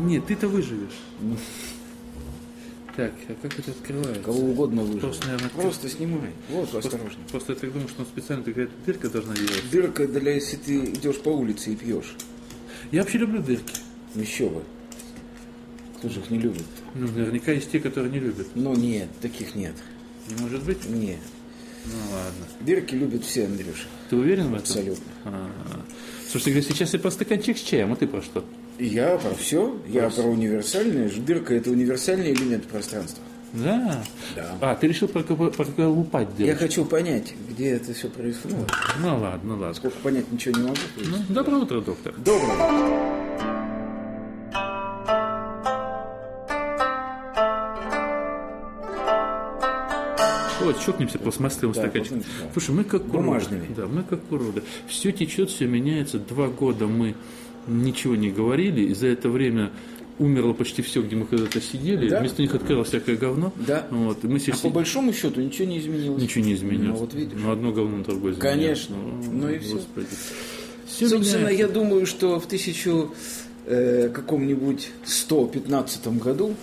Нет, ты-то выживешь. Так, а как это открывается? Кого угодно выживет. Просто, наверное, Просто снимай. Вот, Просто, осторожно. просто я так думаю, что он специально какая-то дырка должна делать. Дырка для если ты идешь по улице и пьешь. Я вообще люблю дырки. Еще бы. Кто же их не любит? Ну, наверняка есть те, которые не любят. Но нет, таких нет. Не может быть? Нет. Ну ладно. Дырки любят все, Андрюша. Ты уверен в этом? Абсолютно. А, Слушай, ты говоришь, сейчас я про стаканчик с чаем, а ты про что? Я про все. Я про универсальное. Дырка это универсальный элемент пространства. Да. Да. А, ты решил про, кого- про кого лупать Я хочу понять, где это все происходит. Ну, ладно, ладно. сколько понять ничего не могу. Ну, доброе утро, доктор. Доброго. Вот, чокнемся по смастливым Да, да. Слушай, мы как уроды. Бумажными. Да, мы как уроды. Все течет, все меняется. Два года мы ничего не говорили, и за это время умерло почти все, где мы когда-то сидели. Да. Вместо них открылось всякое говно. Да. Вот, и мы А сейчас по большому счету ничего не изменилось. Ничего не изменилось. Ну, вот видишь. Ну, одно говно, другое изменилось. Конечно. Ну и всё. Господи. Всё Собственно, меняется. я думаю, что в тысячу э, каком-нибудь 115 году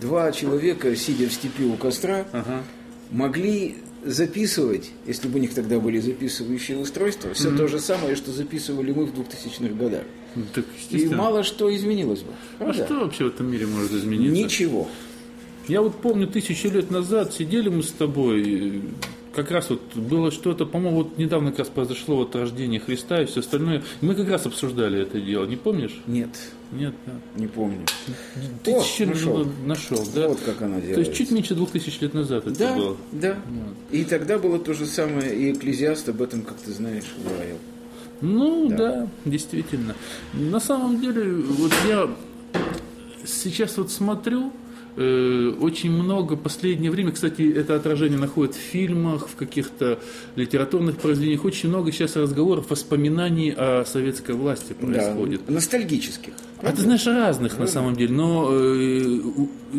два человека, сидя в степи у костра, Ага. могли записывать, если бы у них тогда были записывающие устройства, все то же самое, что записывали мы в 2000-х годах. Ну, Так, И мало что изменилось бы. А Правда? что вообще в этом мире может измениться? Ничего. Я вот помню, тысячу лет назад сидели мы с тобой, как раз вот было что-то, по-моему, вот недавно как раз произошло вот рождение Христа и все остальное. Мы как раз обсуждали это дело, не помнишь? Нет, Нет, да. не помню. Тысячу лет нашел. назад нашел, да? Вот как она То есть чуть меньше двух тысяч лет назад это Да, было. да. И тогда было то же самое, и Экклезиаст об этом, как ты знаешь, говорил. Ну да. действительно. На самом деле, вот я сейчас вот смотрю, очень много последнее время, кстати, это отражение находит в фильмах, в каких-то литературных произведениях, очень много сейчас разговоров, воспоминаний о советской власти происходит. Да, ностальгических. А ты знаешь разных на самом деле, но э,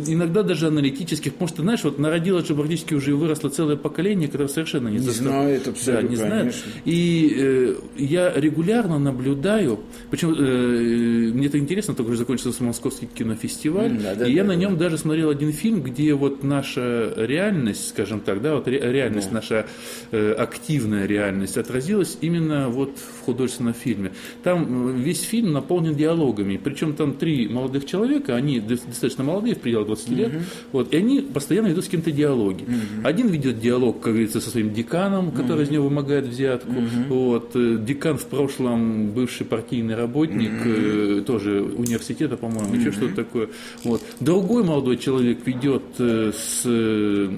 иногда даже аналитических, потому что, знаешь, вот народилось же практически уже выросло целое поколение, которое совершенно не, Не застало- знает Да, абсолютно, не знает. И э, я регулярно наблюдаю, причем э, мне это интересно, только что закончился московский кинофестиваль, М, да, да, и я да, на да. нем даже смотрел один фильм, где вот наша реальность, скажем так, да, вот ре- реальность, наша э, активная реальность отразилась именно вот в художественном фильме. Там э, весь фильм наполнен диалогами, причем там три молодых человека, они до- достаточно молодые, в пределах 20 лет, вот, и они постоянно ведут с кем-то диалоги. Один ведет диалог, как говорится, со своим деканом, который из него вымогает взятку, вот, э, декан в прошлом бывший партийный работник, э, тоже университета, по-моему, еще что-то такое. Вот. Другой молодой человек ведет э, с э,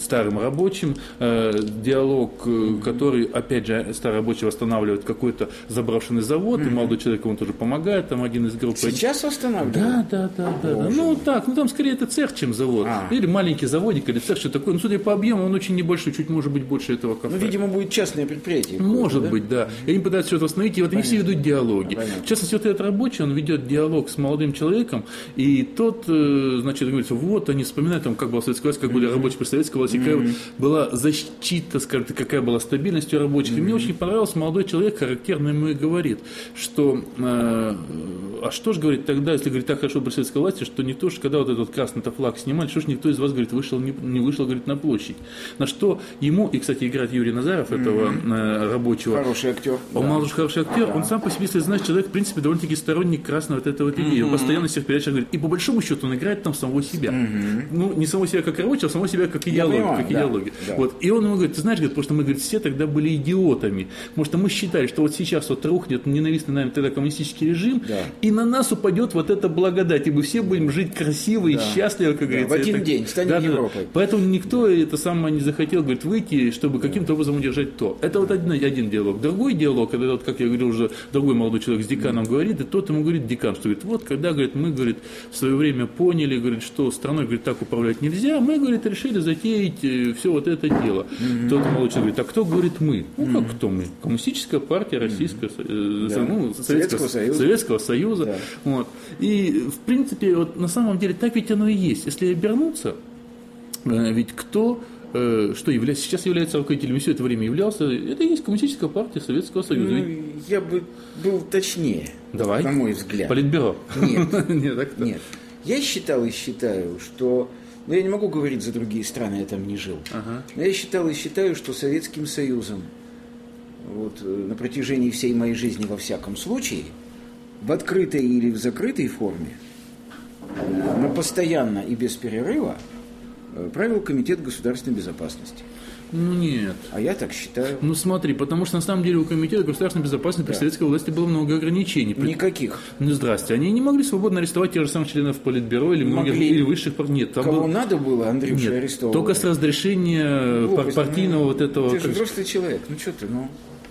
старым рабочим э, диалог, э, который, опять же, старый рабочий восстанавливает какой-то заброшенный завод, и молодой человек ему тоже помогает, там один из группы. Сейчас восстанавливают? Да, да, да, да, да. Ну так, ну там скорее это цех, чем завод. А. Или маленький заводик, или цех, что такое. Ну, судя по объему, он очень небольшой, чуть может быть больше этого кафе. Ну, видимо, будет частное предприятие. Может да? быть, да. И они пытаются что-то восстановить, и вот они все ведут диалоги. Понятно. В частности, вот этот рабочий, он ведет диалог с молодым человеком, и тот, э, значит, говорится, вот они вспоминают, там, как была советская власть, как были рабочие при советской власти, какая была защита, скажем так, какая была стабильность у рабочих. И мне очень понравился молодой человек, характерно ему и говорит, что, э, а что же, говорит, тогда, если, говорит, так хорошо при советской власти, что не то, что когда вот этот красный флаг снимали, что ж никто из вас, говорит, вышел, не, не вышел, говорит, на площадь. На что ему, и, кстати, играет Юрий Назаров, этого э, рабочего, Хороший актер. он да. молодой хороший актер, он сам по себе, если знаешь, человек, в принципе, довольно-таки сторонник красной вот этой вот идеи. Он постоянно всех передачах говорит. И по большому счету он играет там самого себя. Ну, не самого себя как рабочего, а самого себя как идеологию. понимаю, как да, идеологию. да. Вот. И он ему говорит, ты знаешь, говорит, потому что мы, говорит, все тогда были идиотами. Потому что мы считали, что вот сейчас вот рухнет ненавистный нами тогда коммунистический режим, Да. И на нас упадет вот эта благодать, и мы все будем жить красиво и счастливо, как говорится. в один Это- день станем Да, да, да. Европой. Поэтому никто это самое не захотел, говорит, выйти, чтобы каким-то образом удержать то. Это вот один, один диалог. Другой диалог, когда, вот, как я говорил уже, другой молодой человек с деканом говорит, и тот ему говорит, декан, что говорит, вот, когда, говорит, мы, говорит, в свое время поняли, говорит, что страной, говорит, так управлять нельзя, мы, говорит, решили затеять все вот это дело. Тот молодой человек говорит, а кто, говорит, мы? Ну, как кто мы? Коммунистическая партия Российская, Со- э, Да. ну, Советского Союза. Советского Союза. Да. Вот. И, в принципе, вот на самом деле так ведь оно и есть. Если обернуться, э, ведь кто э, что является, сейчас является руководителем, и все это время являлся, это и есть коммунистическая партия Советского Союза. Ну, я бы был точнее, Давай. на мой взгляд. Политбюро. Нет. Нет, так кто? Нет. Я считал и считаю, что... Ну, я не могу говорить за другие страны, я там не жил. Ага. Но я считал и считаю, что Советским Союзом вот, э, на протяжении всей моей жизни во всяком случае, в открытой или в закрытой форме, э, но постоянно и без перерыва э, правил Комитет государственной безопасности. Ну нет. А я так считаю. Ну смотри, потому что на самом деле у Комитета государственной безопасности при Да. советской власти было много ограничений. При- Никаких. Ну здрасте, они не могли свободно арестовать тех же самых членов Политбюро или многих Могли. или высших Нет, там Кого был- надо было, Андрюша, Нет, арестовывать? только с разрешения Глупость, партийного ну, вот этого. Ты же взрослый человек, ну что ты, ну...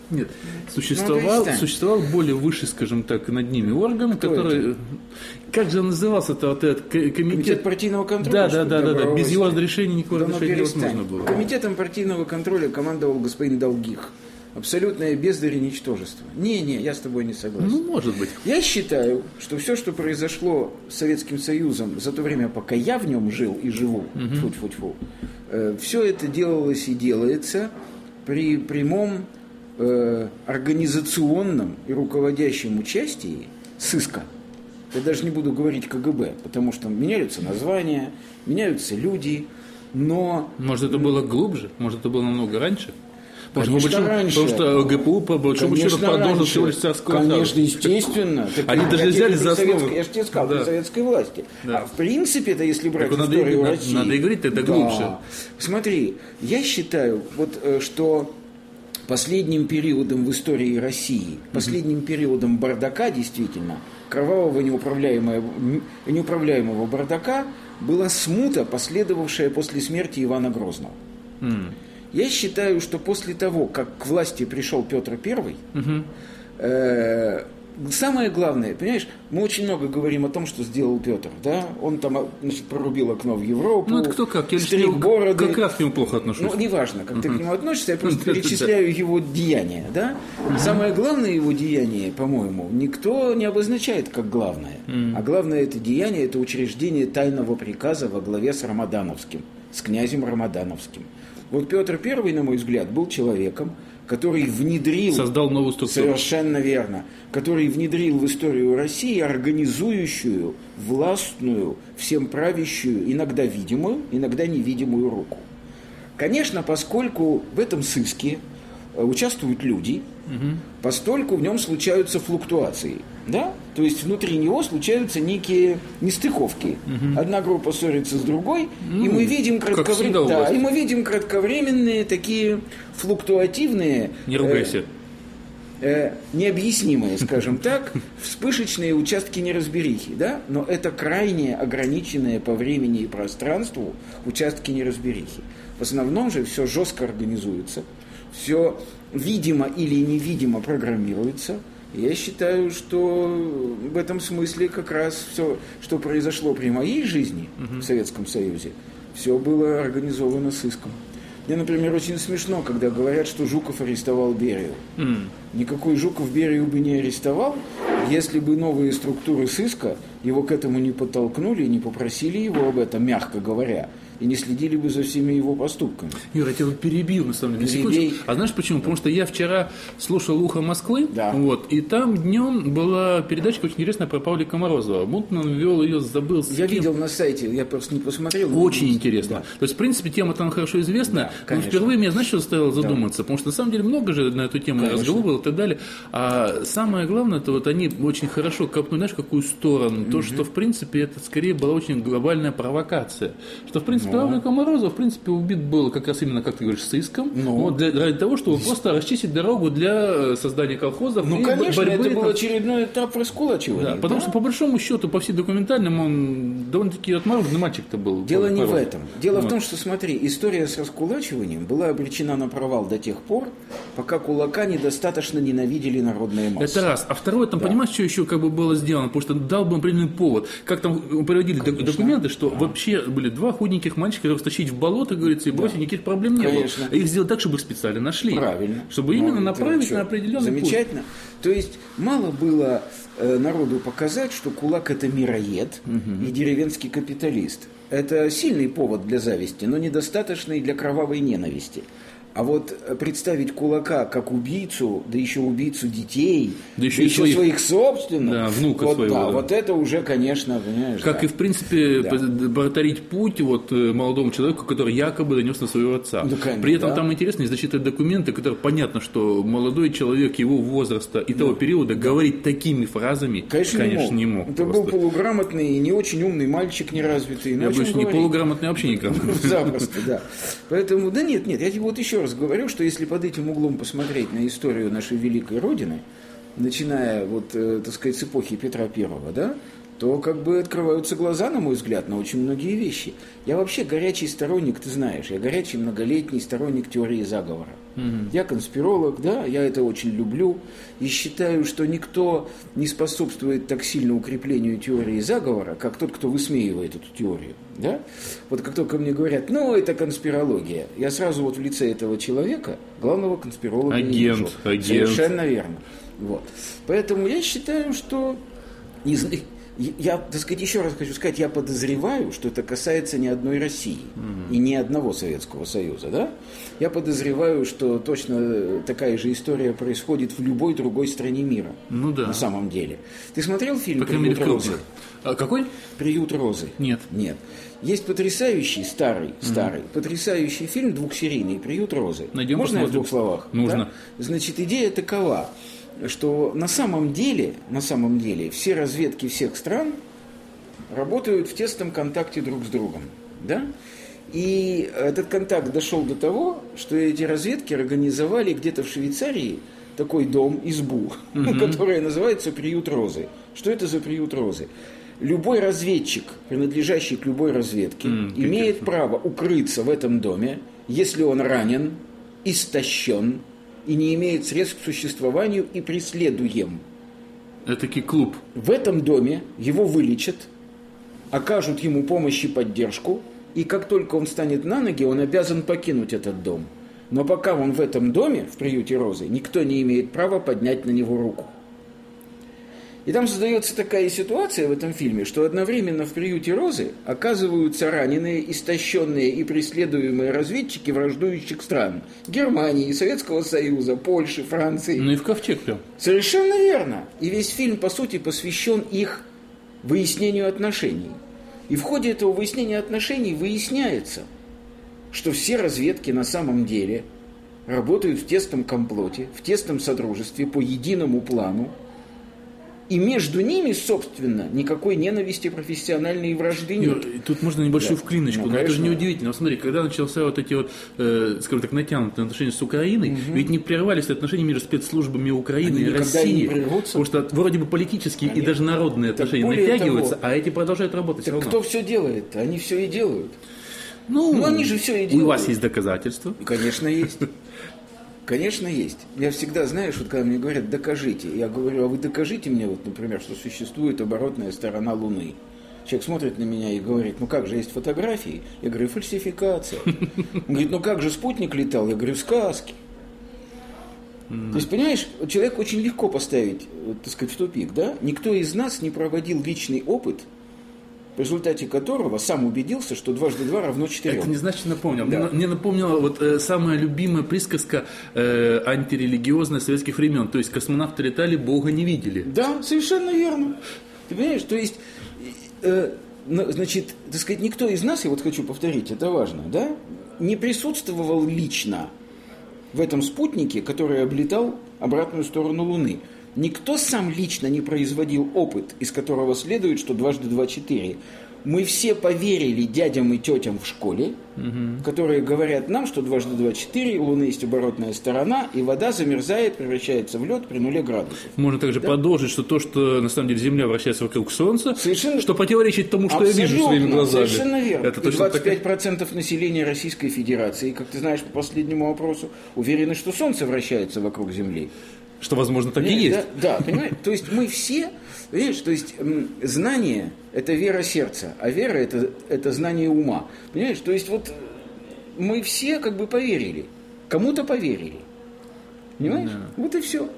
Нет, Ну, существовал, перестань. существовал более высший, скажем так, над ними орган, Кто который... Как же он назывался-то вот этот комитет? Комитет партийного контроля? Да, да, да, да, да. Без его разрешения никакого Да ну разрешения невозможно было. Комитетом партийного контроля командовал господин Долгих. Абсолютное бездарь и ничтожество. Не-не, я с тобой не согласен. Ну, может быть. Я считаю, что все, что произошло с Советским Союзом за то время, пока я в нем жил и живу, тьфу-тьфу-тьфу, все это делалось и делается при прямом э, организационном и руководящем участии сыска. Я даже не буду говорить КГБ, потому что меняются названия, меняются люди, но Может, это было глубже? Может, это было намного раньше? Может, Конечно, большому- раньше. Потому что ГПУ, по большому счету, продолжил всего лишь царскую Конечно, естественно. Так Они даже взяли за основу. Я же тебе сказал, Да. при советской власти. Да. А в принципе, это если брать Так историю надо- России. надо и говорить это глубже. Смотри, я считаю, вот, э, что последним периодом в истории России, последним периодом бардака, действительно, кровавого неуправляемого, неуправляемого бардака, была смута, последовавшая после смерти Ивана Грозного. М. Я считаю, что после того, как к власти пришел Петр I, э, самое главное, понимаешь, мы очень много говорим о том, что сделал Петр, да? Он там, а, значит, прорубил окно в Европу, Ну, это кто как? Я стриг лично бороды. как раз к нему плохо отношусь. Ну, неважно, как ты к нему относишься, я просто перечисляю его деяния, да? Самое главное его деяние, по-моему, никто не обозначает как главное. А главное это деяние, это учреждение тайного приказа во главе с Рамадановским, с князем Рамадановским. Вот Петр I, на мой взгляд, был человеком, который внедрил Создал новую структуру. Совершенно верно. Который внедрил в историю России организующую, властную, всем правящую, иногда видимую, иногда невидимую руку. Конечно, поскольку в этом сыске э, участвуют люди, постольку в нем случаются флуктуации. Да? То есть внутри него случаются некие нестыковки. Одна группа ссорится с другой, и Ну, мы видим кратковре- да, и мы видим кратковременные такие флуктуативные Не э, ругайся. э, необъяснимые, скажем так, вспышечные участки неразберихи, да? Но это крайне ограниченные по времени и пространству участки неразберихи. В основном же все жестко организуется, все видимо или невидимо программируется. Я считаю, что в этом смысле как раз все, что произошло при моей жизни в Советском Союзе, все было организовано сыском. Мне, например, очень смешно, когда говорят, что Жуков арестовал Берию. М. Никакой Жуков Берию бы не арестовал, если бы новые структуры сыска его к этому не подтолкнули, не попросили его об этом, мягко говоря, и не следили бы за всеми его поступками. Юра, я тебя перебил, на самом деле. Перебей. Секундочку. А знаешь почему? Потому что я вчера слушал «Ухо Москвы», Да. вот, и там днем была передача очень интересная про Павлика Морозова. Мутман вел ее, забыл Я кем. видел на сайте, я просто не посмотрел. Очень интересно. То есть, в принципе, тема там хорошо известна, Да, но конечно. впервые меня, знаешь, что заставило задуматься? Потому что, на самом деле, много же на эту тему разговоров было и так далее. А самое главное, это вот они очень хорошо копнули, знаешь, какую сторону? То, что, в принципе, это скорее была очень глобальная провокация. Что, в принципе, Ну. Павлик Морозов, в принципе, убит был как раз именно, как ты говоришь, сыском. Ну. Вот, для, ради того, чтобы просто расчистить дорогу для э, создания колхозов. Ну, конечно, борьбы это был там. очередной этап раскулачивания. Да, потому что, по большому счету, по всем документальным, он довольно-таки отмороженный мальчик-то был. Дело не в этом. Дело в Вот. том, что, смотри, история с раскулачиванием была обречена на провал до тех пор, пока кулака недостаточно ненавидели народные массы. Это раз. А второе, там, Да. понимаешь, что еще как бы было сделано? Потому что дал бы определенный повод. Как там приводили док- документы, что вообще были два худеньких мальчика, которых стащить в болото, говорится, и бросить, никаких проблем не Конечно. было. А их сделать так, чтобы их специально нашли. Правильно. Чтобы именно Ну, это направить на определенный путь. Замечательно. То есть мало было э, народу показать, что кулак это мироед и деревенский капиталист. Это сильный повод для зависти, но недостаточный для кровавой ненависти. А вот э, представить кулака как убийцу, да еще убийцу детей, Да еще и своих, своих- собственных, Да, внука вот, своего, да, да. вот это уже, конечно, понимаешь, Как да. и, в принципе, Да. протарить путь вот, э, молодому человеку, который якобы донес на своего отца. Ну, конечно, При этом да. там интересно, зачитывать документы, которые понятно, что молодой человек его возраста и того периода говорить такими фразами, Конечно, не мог. Это был просто. полуграмотный и не очень умный мальчик, неразвитый. Я больше не полуграмотный вообще никак. Запросто, да. Поэтому, да нет, нет, я тебе вот еще раз говорю, что если под этим углом посмотреть на историю нашей великой Родины, начиная вот, э, так сказать, с эпохи Петра Первого, да, то как бы открываются глаза, на мой взгляд, на очень многие вещи. Я вообще горячий сторонник, ты знаешь, я горячий многолетний сторонник теории заговора. Я конспиролог, да, я это очень люблю и считаю, что никто не способствует так сильно укреплению теории заговора, как тот, кто высмеивает эту теорию. Да? Вот как только мне говорят, ну, это конспирология, я сразу вот в лице этого человека, главного конспиролога не Агент, вижу. агент. Совершенно верно. Вот. Поэтому я считаю, что не зн- я, так сказать, еще раз хочу сказать, я подозреваю, что это касается не одной России и ни одного Советского Союза, да? Я подозреваю, что точно такая же история происходит в любой другой стране мира. Ну да. На самом деле. Ты смотрел фильм По «Приют розы»? А какой? «Приют розы». Нет. Нет. Есть потрясающий, старый, старый, потрясающий фильм двухсерийный «Приют розы». Найдем, Можно я в посмотрим. двух словах? Нужно. Да? Значит, идея такова, что на самом деле, на самом деле, все разведки всех стран работают в тесном контакте друг с другом. Да? И этот контакт дошел до того, что эти разведки организовали где-то в Швейцарии такой дом, избу, которая называется «Приют Розы». Что это за «Приют Розы»? Любой разведчик, принадлежащий к любой разведке, как имеет право укрыться в этом доме, если он ранен, истощен и не имеет средств к существованию и преследуем. Этакий клуб. В этом доме его вылечат, окажут ему помощь и поддержку, и как только он станет на ноги, он обязан покинуть этот дом. Но пока он в этом доме, в приюте Розы, никто не имеет права поднять на него руку. И там создается такая ситуация в этом фильме, что одновременно в приюте Розы оказываются раненые, истощенные и преследуемые разведчики враждующих стран. Германии, Советского Союза, Польши, Франции. Ну и в ковчег прям. Совершенно верно. И весь фильм, по сути, посвящен их выяснению отношений. И в ходе этого выяснения отношений выясняется, что все разведки на самом деле работают в тесном комплоте, в тесном содружестве по единому плану, и между ними, собственно, никакой ненависти профессиональной вражды нет. И Тут можно небольшую Да. вклиночку, Ну, но это же конечно. неудивительно. Вот смотри, когда начался вот эти вот, э, скажем так, натянутые отношения с Украиной, ведь не прерывались отношения между спецслужбами Украины Они и и не России. Потому что вроде бы политические и Конечно. даже народные отношения натягиваются, того- а эти продолжают работать все Так равно. кто все делает? Они все и делают. Ну, Ну, они же всё и У делают. вас есть доказательства. Конечно, есть. Конечно, есть. Я всегда, знаешь, вот когда мне говорят, докажите, я говорю, а вы докажите мне, вот, например, что существует оборотная сторона Луны. Человек смотрит на меня и говорит, ну как же, есть фотографии? Я говорю, фальсификация. Он говорит, ну как же спутник летал? Я говорю, сказки. То есть, понимаешь, человек очень легко поставить, вот, так сказать, в тупик, да? Никто из нас не проводил личный опыт, в результате которого сам убедился, что дважды два равно четырем. Это не значит напомнил. Да. мне напомнила вот э, самая любимая присказка э, антирелигиозная советских времен. То есть космонавты летали, Бога не видели. Да, совершенно верно. Ты понимаешь, то есть, э, на- значит, так сказать, никто из нас, я вот хочу повторить, это важно, да, не присутствовал лично в этом спутнике, который облетал обратную сторону Луны. Никто сам лично не производил опыт, из которого следует, что дважды два четыре. Мы все поверили дядям и тетям в школе, которые говорят нам, что дважды два четыре, у Луны есть оборотная сторона, и вода замерзает, превращается в лед при нуле градусов. Можно также продолжить, что то, что на самом деле Земля вращается вокруг Солнца, Совершенно- что противоречит тому, что я вижу Абсолютно, своими глазами. Совершенно верно. Это И точно 25% населения Российской Федерации, как ты знаешь по последнему вопросу, уверены, что Солнце вращается вокруг Земли. Что, возможно, так Понимаешь, и есть. Да, да, понимаешь? То есть мы все, понимаешь, то есть знание – это вера сердца, а вера это, – это знание ума. Понимаешь, то есть вот мы все как бы поверили, кому-то поверили. Понимаешь? Вот и все.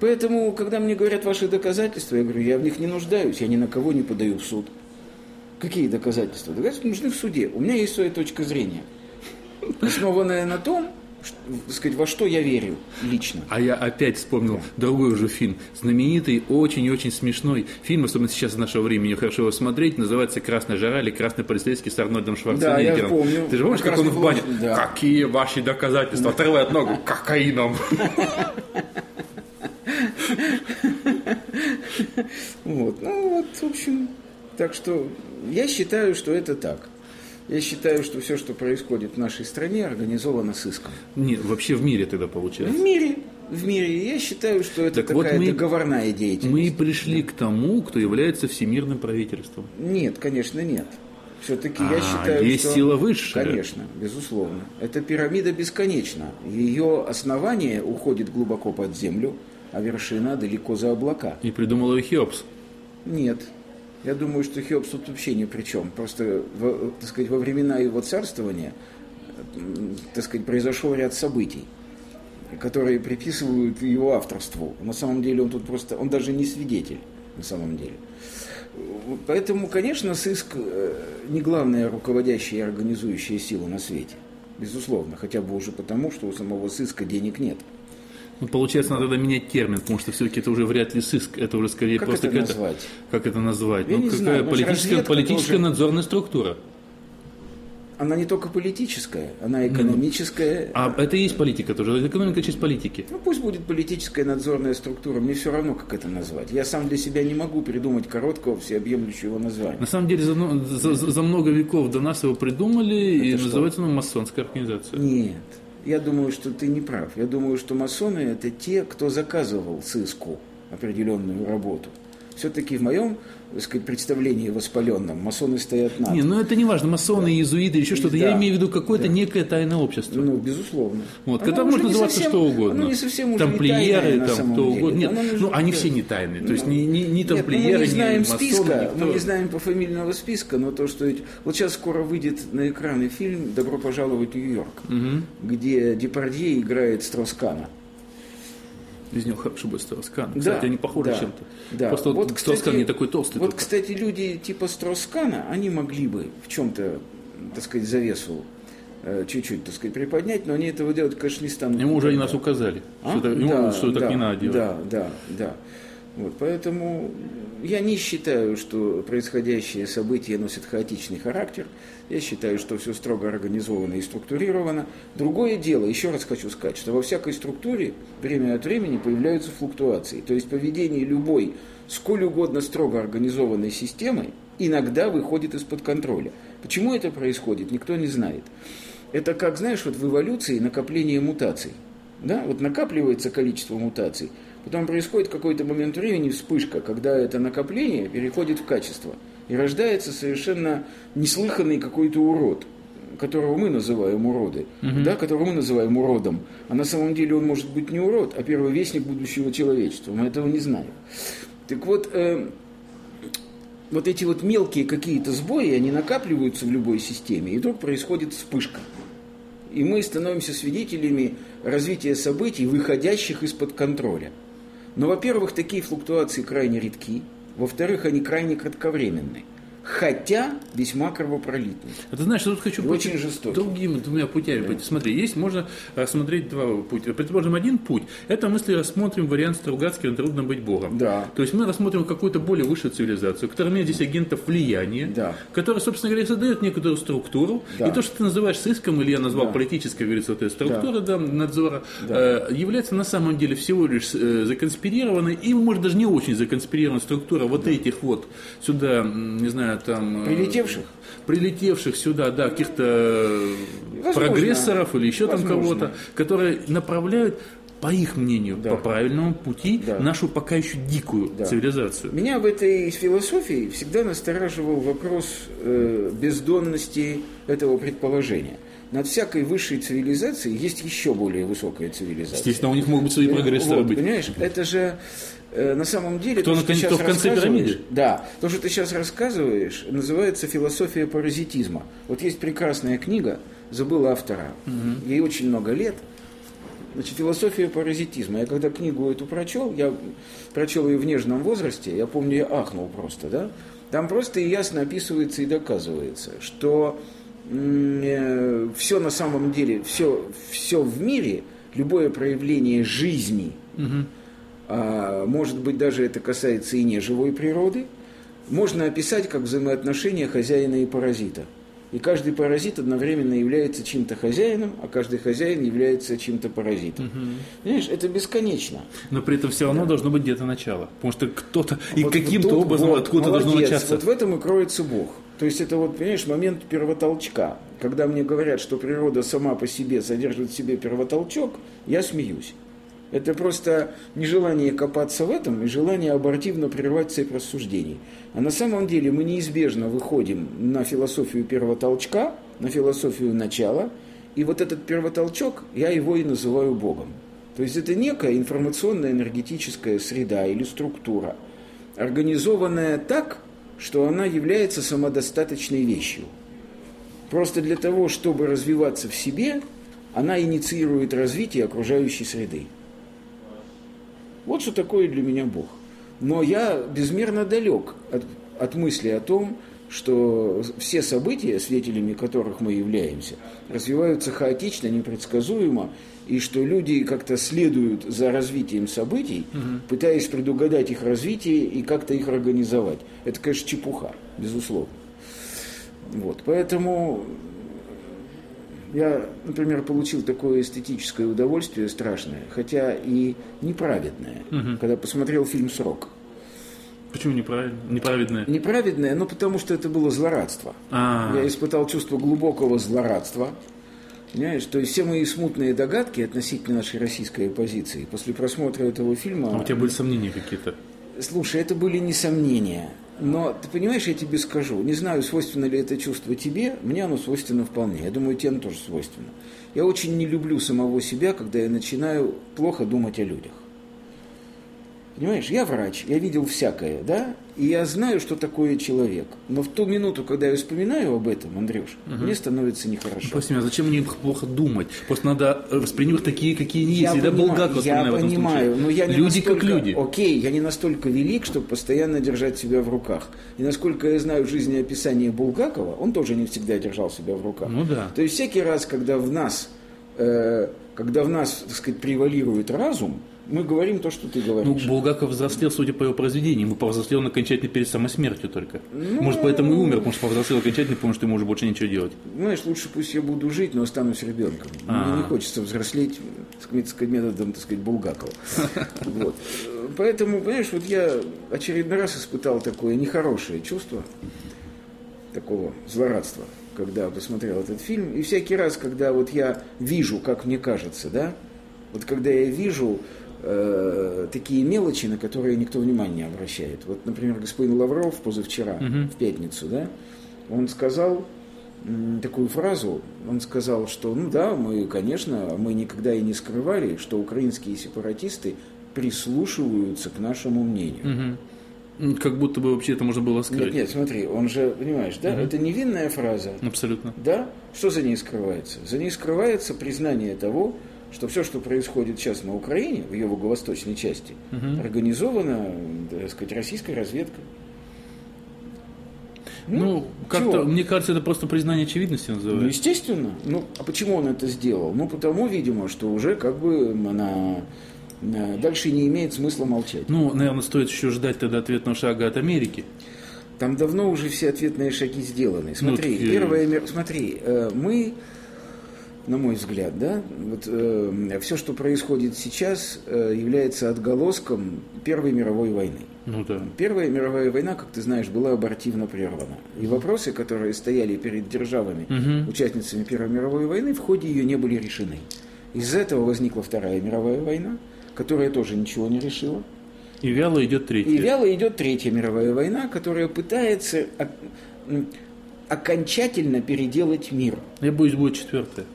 Поэтому, когда мне говорят ваши доказательства, я говорю, я в них не нуждаюсь, я ни на кого не подаю в суд. Какие доказательства? Доказательства нужны в суде. У меня есть своя точка зрения, основанная на том, так сказать, во что я верю лично. А я опять вспомнил другой уже фильм, знаменитый, очень и очень смешной фильм, особенно сейчас в нашего времени хорошо его смотреть, называется «Красная жара» или «Красный полицейский» с Арнольдом Шварценеггером. я помню. Ты же помнишь, как он в бане? Да. Какие ваши доказательства? Отрывает ногу кокаином. Вот. Ну вот, в общем, так что я считаю, что это так. Я считаю, что все, что происходит в нашей стране, организовано сыском. Нет, вообще в мире тогда В получается. мире, в мире. Я считаю, что это Так вот такая мы- договорная деятельность. Мы пришли к тому, кто является всемирным правительством. Нет, конечно, нет. Все-таки А, я считаю, есть что... сила высшая. Конечно, безусловно. Эта пирамида бесконечна. Ее основание уходит глубоко под землю, а вершина далеко за облака. И придумал ее Хеопс. Нет. Я думаю, что Хеопс тут вообще ни при чем. Просто, так сказать, во времена его царствования, так сказать, произошел ряд событий, которые приписывают его авторству. На самом деле он тут просто, он даже не свидетель, на самом деле. Поэтому, конечно, сыск э, не главная руководящая и организующая сила на свете. Безусловно, хотя бы уже потому, что у самого сыска денег нет. Ну, получается, надо тогда менять термин, потому что все-таки это уже вряд ли сыск, это уже скорее Как просто это назвать? Как это назвать? Я ну, не какая знаю, политическая, политическая тоже- надзорная структура. Она не только политическая, она экономическая. А это и есть политика тоже. Экономика часть политики. Ну пусть будет политическая надзорная структура, мне все равно, как это назвать. Я сам для себя не могу придумать короткого всеобъемлющего названия. На самом деле за, ну, за- за- много веков до нас его придумали, и что? называется оно масонская организация. Нет, я думаю, что ты не прав. Я думаю, что масоны это те, кто заказывал сыску определенную работу. Все-таки в моем сказать, представлении воспаленном масоны стоят над. Не, ну это не важно, масоны, иезуиты, еще что-то. Я Да. имею в виду какое-то некое тайное общество. Ну, безусловно. Вот, может не называться совсем- что угодно. Оно не совсем уже тамплиеры, тайное на там, кто деле. угодно. Нет, Оно ну они да. все не тайные. То есть Ну, ни, ни, ни Нет, ну, тамплиеры, мы не знаем ни списка, никто. мы не знаем по фамильного списка, но то, что вот сейчас скоро выйдет на экраны фильм «Добро пожаловать в Нью-Йорк», где Депардье играет Строскана. Из него хороший будет Строскан. Да, Кстати, они похожи да, чем-то. Да. Просто вот, кстати, Строскан не такой толстый. Вот, только. кстати, люди типа Строскана, они могли бы в чем-то, так сказать, завесу э, чуть-чуть, так сказать, приподнять, но они этого делать, конечно, не станут. Ему уже они нас указали, А? что, так- ему, Да, что так да, не надо делать. Да, да, да. Вот, поэтому я не считаю, что происходящие события носят хаотичный характер. Я считаю, что все строго организовано и структурировано. Другое дело, еще раз хочу сказать, что во всякой структуре время от времени появляются флуктуации. То есть поведение любой, сколь угодно строго организованной системы, иногда выходит из-под контроля. Почему это происходит, никто не знает. Это как, знаешь, вот в эволюции накопление мутаций. Да? Вот накапливается количество мутаций, потом происходит какой-то момент времени вспышка, когда это накопление переходит в качество. И рождается совершенно неслыханный какой-то урод, которого мы называем уроды, да, которого мы называем уродом. А на самом деле он может быть не урод, а первый вестник будущего человечества. Мы этого не знаем. Так вот, э, вот эти вот мелкие какие-то сбои, они накапливаются в любой системе, и вдруг происходит вспышка. И мы становимся свидетелями развития событий, выходящих из-под контроля. Но, во-первых, такие флуктуации крайне редки, во-вторых, они крайне кратковременны, хотя весьма кровопролитны. А ты знаешь, я тут хочу И очень жестокий. другими двумя путями пойти. Смотри, есть, можно рассмотреть два пути. Предположим, один путь. Это мы, если рассмотрим вариант Стругацкий, трудно быть Богом. Да. То есть мы рассмотрим какую-то более высшую цивилизацию, которая имеет здесь агентов влияния, Да. которая, собственно говоря, создает некоторую структуру. Да. И то, что ты называешь сыском, или я назвал Да. политической, говорится, вот эта структура да. надзора, э, является на самом деле всего лишь э, законспирированной, и, может, даже не очень законспирированная структура вот этих вот сюда, не знаю, там... э, Прилетевших? прилетевших сюда, да, каких-то э, прогрессоров или еще там Возможно. кого-то, которые направляют, по их мнению, Да. по правильному пути Да. нашу пока еще дикую Да. цивилизацию. Меня в этой философии всегда настораживал вопрос э, бездонности этого предположения. над всякой высшей цивилизацией есть еще более высокая цивилизация. Естественно, у них могут быть свои прогрессы вот, быть. Понимаешь, это же э, на самом деле... Кто, то, что ты кто в конце пирамиды? Да, то, что ты сейчас рассказываешь, называется «Философия паразитизма». Вот есть прекрасная книга, забыл автора, угу. ей очень много лет, Значит, философия паразитизма. Я когда книгу эту прочел, я прочел ее в нежном возрасте, я помню, я ахнул просто, да? Там просто и ясно описывается и доказывается, что э, все на самом деле, все, все в мире, любое проявление жизни, угу. А, может быть, даже это касается и неживой природы, можно описать как взаимоотношения хозяина и паразита – и каждый паразит одновременно является чем-то хозяином, а каждый хозяин является чем-то паразитом. Угу. Понимаешь, это бесконечно. Но при этом все равно да. должно быть где-то начало. Потому что кто-то и вот каким-то образом вот, откуда должно начаться. Вот в этом и кроется Бог. То есть это вот, понимаешь, момент первотолчка. Когда мне говорят, что природа сама по себе содержит в себе первотолчок, я смеюсь. Это просто нежелание копаться в этом и желание абортивно прервать цепь рассуждений. А на самом деле мы неизбежно выходим на философию первотолчка, на философию начала, и вот этот первотолчок, я его и называю Богом. То есть это некая информационная энергетическая среда или структура, организованная так, что она является самодостаточной вещью. Просто для того, чтобы развиваться в себе, она инициирует развитие окружающей среды. Вот что такое для меня Бог. Но я безмерно далек от, от мысли о том, что все события, свидетелями которых мы являемся, развиваются хаотично, непредсказуемо, и что люди как-то следуют за развитием событий, угу. пытаясь предугадать их развитие и как-то их организовать. Это, конечно, чепуха, безусловно. Вот, поэтому я, например, получил такое эстетическое удовольствие страшное, хотя и неправедное, угу. когда посмотрел фильм «Срок». Почему неправедное? Неправедное? Неправедное, ну потому что это было злорадство. А-а-а. Я испытал чувство глубокого злорадства. Понимаешь, то есть все мои смутные догадки относительно нашей российской оппозиции после просмотра этого фильма... А у тебя были сомнения какие-то? Слушай, это были не сомнения. Но ты понимаешь, я тебе скажу, не знаю, свойственно ли это чувство тебе, мне оно свойственно вполне. Я думаю, тебе оно тоже свойственно. Я очень не люблю самого себя, когда я начинаю плохо думать о людях. Понимаешь, я врач, я видел всякое, да, и я знаю, что такое человек. Но в ту минуту, когда я вспоминаю об этом, Андрюш, угу. мне становится нехорошо. Прости меня, зачем мне плохо думать? Просто надо воспринимать такие, какие они есть. Я понимаю, я понимаю но я не люди настолько, как люди. Окей, я не настолько велик, чтобы постоянно держать себя в руках. И насколько я знаю жизнеописание Булгакова, он тоже не всегда держал себя в руках. Ну да. То есть всякий раз, когда в нас, э, когда в нас, так сказать, превалирует разум, мы говорим то, что ты говоришь. Ну, Булгаков взрослел, судя по его произведениям, и повзрослел он окончательно перед самой смертью только. Ну, Может, поэтому и умер, потому что повзрослел окончательно, потому что ему уже больше ничего делать. Знаешь, лучше пусть я буду жить, но останусь ребенком. А-а-а. Мне не хочется взрослеть с методом, так сказать, Булгакова. Вот. Поэтому, понимаешь, вот я очередной раз испытал такое нехорошее чувство, такого злорадства, когда посмотрел этот фильм. И всякий раз, когда вот я вижу, как мне кажется, да, вот когда я вижу э, такие мелочи, на которые никто внимания не обращает. Вот, например, господин Лавров позавчера, угу. в пятницу, да, он сказал такую фразу, он сказал, что, ну да, мы, конечно, мы никогда и не скрывали, что украинские сепаратисты прислушиваются к нашему мнению. Угу. Как будто бы вообще это можно было скрыть. Нет, нет, смотри, он же, понимаешь, да, угу. это невинная фраза. Абсолютно. Да? Что за ней скрывается? За ней скрывается признание того, что все, что происходит сейчас на Украине, в ее юго-восточной части, угу. организовано, так сказать, российской разведкой. Ну, ну как-то, мне кажется, это просто признание очевидности называется. Ну, естественно. Ну, а почему он это сделал? Ну, потому, видимо, что уже как бы она дальше не имеет смысла молчать. Ну, наверное, стоит еще ждать тогда ответного шага от Америки. Там давно уже все ответные шаги сделаны. Смотри, ну, первое, смотри, э, мы на мой взгляд, да, вот, э, все, что происходит сейчас, э, является отголоском Первой мировой войны. Ну, да. Первая мировая война, как ты знаешь, была абортивно прервана. И вопросы, которые стояли перед державами, угу. участницами Первой мировой войны, в ходе ее не были решены. Из-за этого возникла Вторая мировая война, которая тоже ничего не решила. И вяло идет третья. И вяло идет Третья мировая война, которая пытается окончательно переделать мир. Я боюсь, будет четвертое.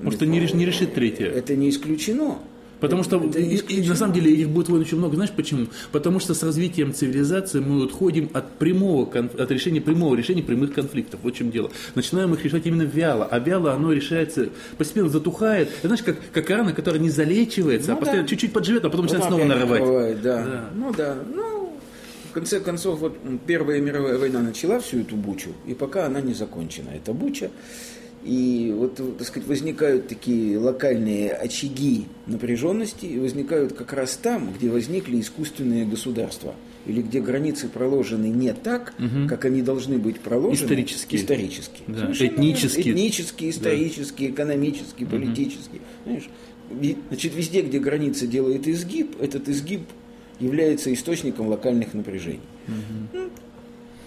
Может, не, реш, не решит третье. Это не исключено. Потому что Это и- и на самом деле их будет войн очень много. Знаешь почему? Потому что с развитием цивилизации мы отходим от прямого от решения прямого решения прямых конфликтов. Вот в чем дело. Начинаем их решать именно вяло, а вяло оно решается постепенно затухает. Это знаешь, как, как рана, которая не залечивается, Ну а постоянно да. чуть-чуть подживет, а потом Потом начинает снова нарывать. накрывает, да. Да. Ну да. Ну, в конце концов, вот Первая мировая война начала всю эту бучу, и пока она не закончена, эта буча. И вот, так сказать, возникают такие локальные очаги напряженности, и возникают как раз там, где возникли искусственные государства, или где границы проложены не так, как они должны быть проложены. Исторически. Исторически. Да. Совершенно Этнически. верно. Этнически, исторически, экономически, политически. Знаешь, и, значит, везде, где граница делает изгиб, этот изгиб является источником локальных напряжений. Ну,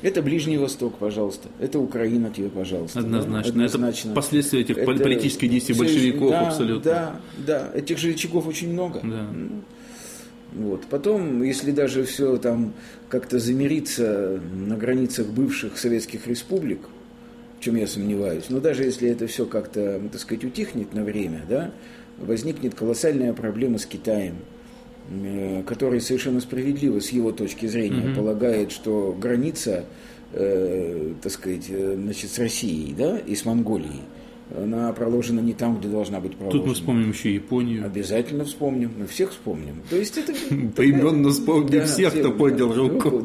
Это Ближний Восток, пожалуйста. Это Украина тебе, пожалуйста. Однозначно. Да? Это последствия этих Это политических действий все- большевиков да, абсолютно. Да, да. Этих же очагов очень много. Да. Вот. Потом, если даже все там как-то замирится на границах бывших советских республик, в чем я сомневаюсь, но даже если это все как-то, ну, так сказать, утихнет на время, да, возникнет колоссальная проблема с Китаем, который совершенно справедливо с его точки зрения полагает, что граница, э, так сказать, э, значит, с Россией, да, и с Монголией, она проложена не там, где должна быть проложена. Тут мы вспомним еще Японию. Обязательно вспомним, мы всех вспомним. То есть это... Поименно вспомним всех, кто поднял руку.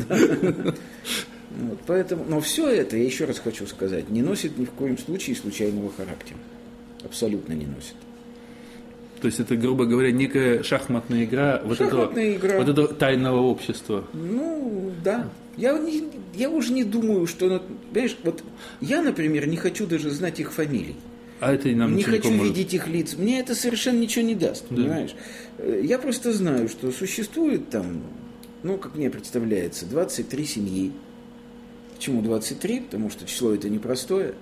Вот, поэтому, но все это, я еще раз хочу сказать, не носит ни в коем случае случайного характера. Абсолютно не носит. То есть это, грубо говоря, некая шахматная игра вот этого, игра. вот этого тайного общества. Ну, да. Я, не- я уже не думаю, что... Понимаешь, вот я, например, не хочу даже знать их фамилий. А это и нам не не хочу поможет. видеть их лиц. Мне это совершенно ничего не даст, понимаешь? Э, Я просто знаю, что существует там, ну, как мне представляется, 23 семьи. Почему 23? Потому что число это непростое.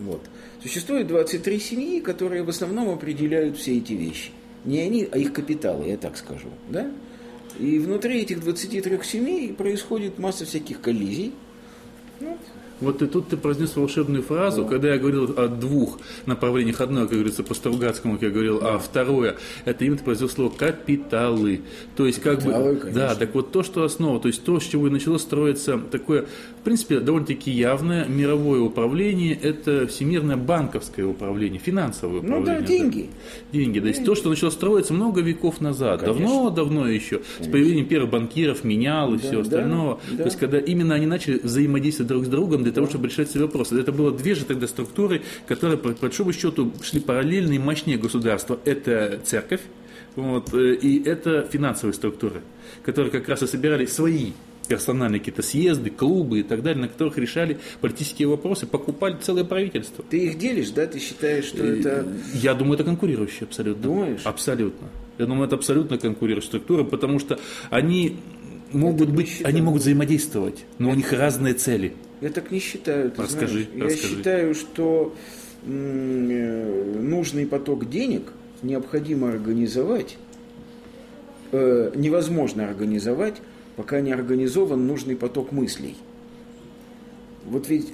Вот. Существует 23 семьи, которые в основном определяют все эти вещи. Не они, а их капиталы, я так скажу. Да? И внутри этих 23 семей происходит масса всяких коллизий. Ну, Вот и тут ты произнес волшебную фразу, когда я говорил о двух направлениях. Одно, как говорится, по Стругацкому, как я говорил, а второе, это именно ты произнес слово капиталы. То есть, как Капиталы, бы, конечно. да, так вот то, что основа, то есть то, с чего и начало строиться такое, в принципе, довольно-таки явное мировое управление, это всемирное банковское управление, финансовое Ну управление. да, деньги. Деньги. То есть то, что начало строиться много веков назад, Конечно. давно-давно еще, с появлением первых банкиров, менял и Да, все да, остальное. да. То есть когда именно они начали взаимодействовать друг с другом для того, чтобы решать свои вопросы. Это было две же тогда структуры, которые, по большому счету, шли параллельно и мощнее государства. Это церковь, вот, э, и это финансовые структуры, которые как раз и собирали свои персональные какие-то съезды, клубы и так далее, на которых решали политические вопросы, покупали целое правительство. Ты их делишь, да? Ты считаешь, что это... Я думаю, это конкурирующие абсолютно. Думаешь? Абсолютно. Я думаю, это абсолютно конкурирующая структура, потому что они могут быть, считаю. они могут взаимодействовать, но у них разные цели. Я так не считаю. Ты Расскажи, знаешь. Я расскажи. считаю, что э, нужный поток денег необходимо организовать, э, невозможно организовать, пока не организован нужный поток мыслей. Вот ведь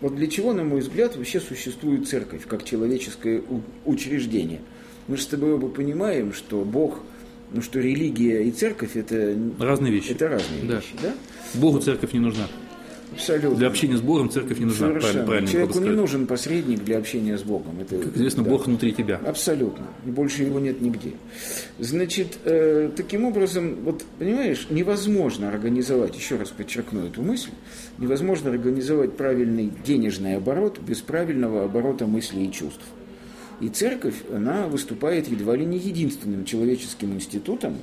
вот для чего, на мой взгляд, вообще существует церковь как человеческое учреждение? Мы же с тобой оба понимаем, что Бог, ну что религия и церковь это, Разные вещи. это разные Да. вещи, да? Богу церковь не нужна. Абсолютно. Для общения с Богом церковь не нужна. Совершенно. Правильно, Человеку не нужен посредник для общения с Богом. Это, Как известно, да. Бог внутри тебя. Абсолютно. И больше его нет нигде. Значит, э, таким образом, вот понимаешь, невозможно организовать, еще раз подчеркну эту мысль, невозможно организовать правильный денежный оборот без правильного оборота мыслей и чувств. И церковь, она выступает едва ли не единственным человеческим институтом,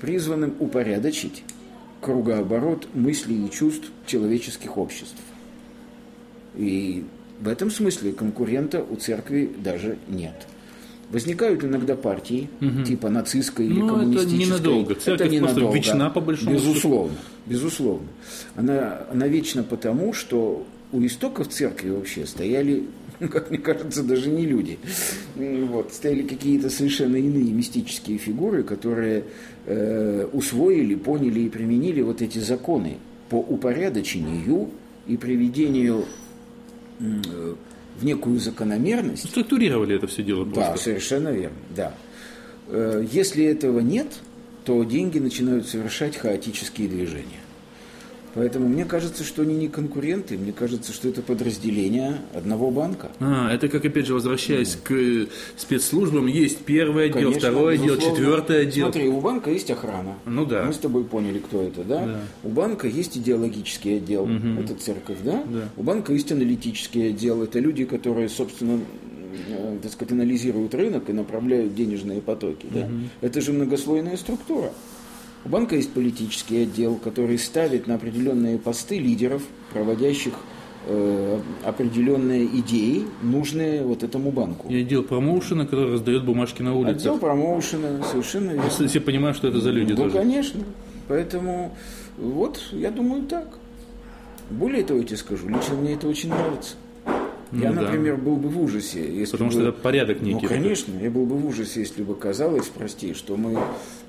призванным упорядочить кругооборот мыслей и чувств человеческих обществ. И в этом смысле конкурента у церкви даже нет. Возникают иногда партии, типа нацистской или Ну, это коммунистической. ненадолго. Церковь просто вечна, по большому. Безусловно, безусловно. Она, она вечна потому, что у истоков церкви вообще стояли, ну, как мне кажется, даже не люди. Вот, стояли какие-то совершенно иные мистические фигуры, которые э, усвоили, поняли и применили вот эти законы по упорядочению и приведению э, в некую закономерность, Структурировали это все дело да, просто. совершенно верно, да. Э, Если этого нет, то деньги начинают совершать хаотические движения. Поэтому мне кажется, что они не конкуренты, мне кажется, что это подразделение одного банка. А, это как, опять же, возвращаясь к э, спецслужбам, есть первый отдел, Конечно, второй отдел, четвертый отдел. Смотри, у банка есть охрана. Ну да. Мы с тобой поняли, кто это, да? Да. У банка есть идеологический отдел, это церковь, да? Да. У банка есть аналитический отдел, это люди, которые, собственно, э, так сказать, анализируют рынок и направляют денежные потоки, да? Это же многослойная структура. У банка есть политический отдел, который ставит на определенные посты лидеров, проводящих э, определенные идеи, нужные вот этому банку. И отдел промоушена, который раздает бумажки на улице. Отдел промоушена, совершенно верно. Если все понимают, что это за люди Ну, тоже. конечно. Поэтому вот, я думаю, так. Более того, я тебе скажу, лично мне это очень нравится. Я, Ну да. например, был бы в ужасе, если Потому бы... что это порядок некий. Ну, конечно, я был бы в ужасе, если бы казалось, прости, что мы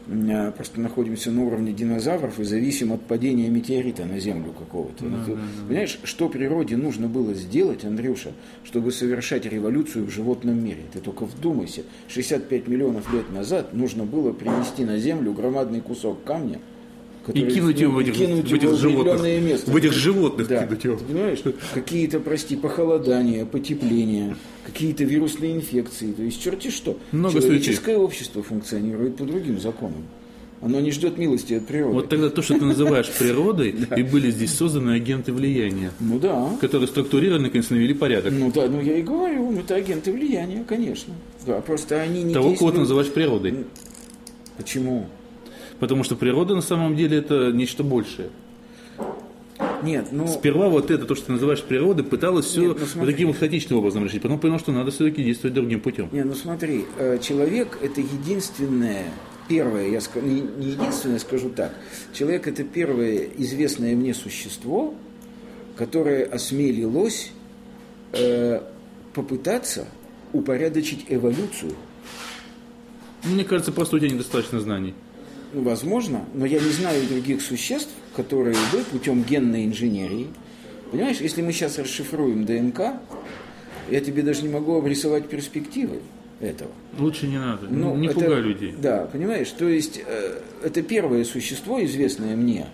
м, просто находимся на уровне динозавров и зависим от падения метеорита на Землю какого-то. Ну, ты Понимаешь, что природе нужно было сделать, Андрюша, чтобы совершать революцию в животном мире? Ты только вдумайся. 65 миллионов лет назад нужно было принести на Землю громадный кусок камня, И который- кинуть его в и этих, кинуть в этих его животных. место. В этих животных Да. кинуть его. Ты понимаешь, какие-то, прости, похолодания, потепления, какие-то вирусные инфекции, то есть черти что. Много Человеческое общество функционирует по другим законам. Оно не ждет милости от природы. Вот тогда то, что ты называешь природой, и были здесь созданы агенты влияния, Ну да. которые структурированно, конечно, навели порядок. Ну да, ну я и говорю, ну это агенты влияния, конечно. Да, просто они не Того, кого ты называешь природой. Почему? Потому что природа на самом деле это нечто большее. Нет, ну... Сперва вот это, то, что ты называешь природой, пыталась все Нет, ну вот таким вот хаотичным образом решить. Потом понял, что надо все-таки действовать другим путем. Не, ну смотри, э, человек это единственное, первое, я скажу, не не единственное, скажу так, человек это первое известное мне существо, которое осмелилось э, попытаться упорядочить эволюцию. Мне кажется, просто у тебя недостаточно знаний. Ну, возможно, но я не знаю других существ, которые бы путем генной инженерии, понимаешь, если мы сейчас расшифруем ДНК, я тебе даже не могу обрисовать перспективы этого. Лучше не надо. Ну, не это- пугай людей. Да, понимаешь, то есть э, это первое существо, известное мне,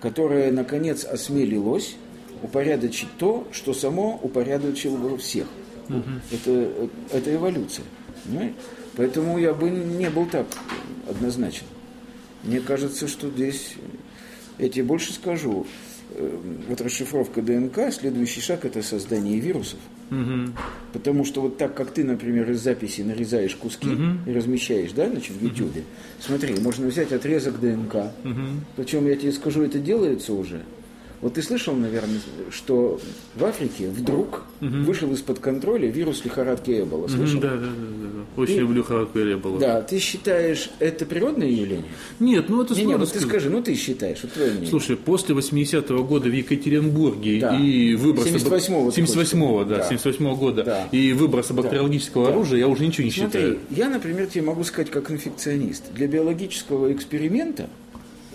которое, наконец, осмелилось упорядочить то, что само упорядочило всех. Это, э, это эволюция. Понимаешь? Поэтому я бы не был так однозначен. Мне кажется, что здесь, я тебе больше скажу, э, вот расшифровка ДНК, следующий шаг – это создание вирусов. Мгм. Потому что вот так, как ты, например, из записи нарезаешь куски и размещаешь, да, значит, в YouTube, смотри, можно взять отрезок ДНК. Причем, я тебе скажу, это делается уже. Вот ты слышал, наверное, что в Африке вдруг вышел из-под контроля вирус лихорадки Эбола. Слышал? Да, да, да, да. Очень Ты- люблю характерия было. Да, ты считаешь, это природное явление? Нет, ну это Не, не, сложно ну ты скажи, ну ты считаешь, вот твое мнение. Слушай, после 80-го года в Екатеринбурге Да. и выброса... 78-го ты 78-го, да, Да. 78 года. Да. И выброса бактериологического оружия я уже ничего не Смотри, считаю. я, например, тебе могу сказать как инфекционист. Для биологического эксперимента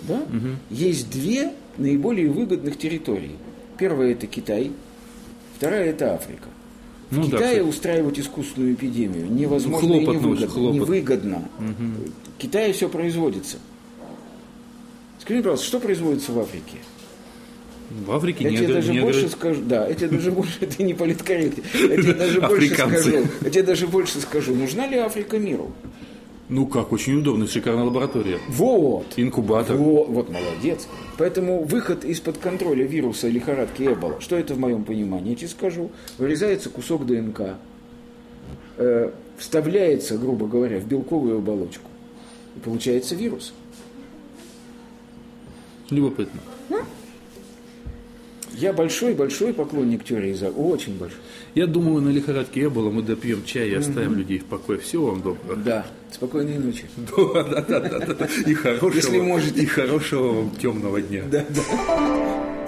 да, есть две наиболее выгодных территории. Первая это Китай, вторая это Африка. В Ну да, Китае кстати. устраивать искусственную эпидемию невозможно Хлопотно и невыгодно. хлопотно. невыгодно. В Китае все производится. Скажи мне, пожалуйста, что производится в Африке? В Африке Я не тебе даже не больше огр- скажу, да, я тебе даже больше, ты не политкорректен, я тебе даже больше скажу, я тебе даже больше скажу, нужна ли Африка миру? Ну как, очень удобно, шикарная лаборатория. Вот. Инкубатор. Во- вот молодец. Поэтому выход из-под контроля вируса лихорадки Эбола, что это в моем понимании, я тебе скажу, вырезается кусок ДНК, э, вставляется, грубо говоря, в белковую оболочку, и получается вирус. Любопытно. Я большой-большой поклонник теории за очень большой. Я думаю, на лихорадке Эбола мы допьем чай и оставим людей в покое. Всего вам доброго. Да, спокойной ночи. Да, да, да, да, да. И хорошего, Если можете. и хорошего вам темного дня. Да, да.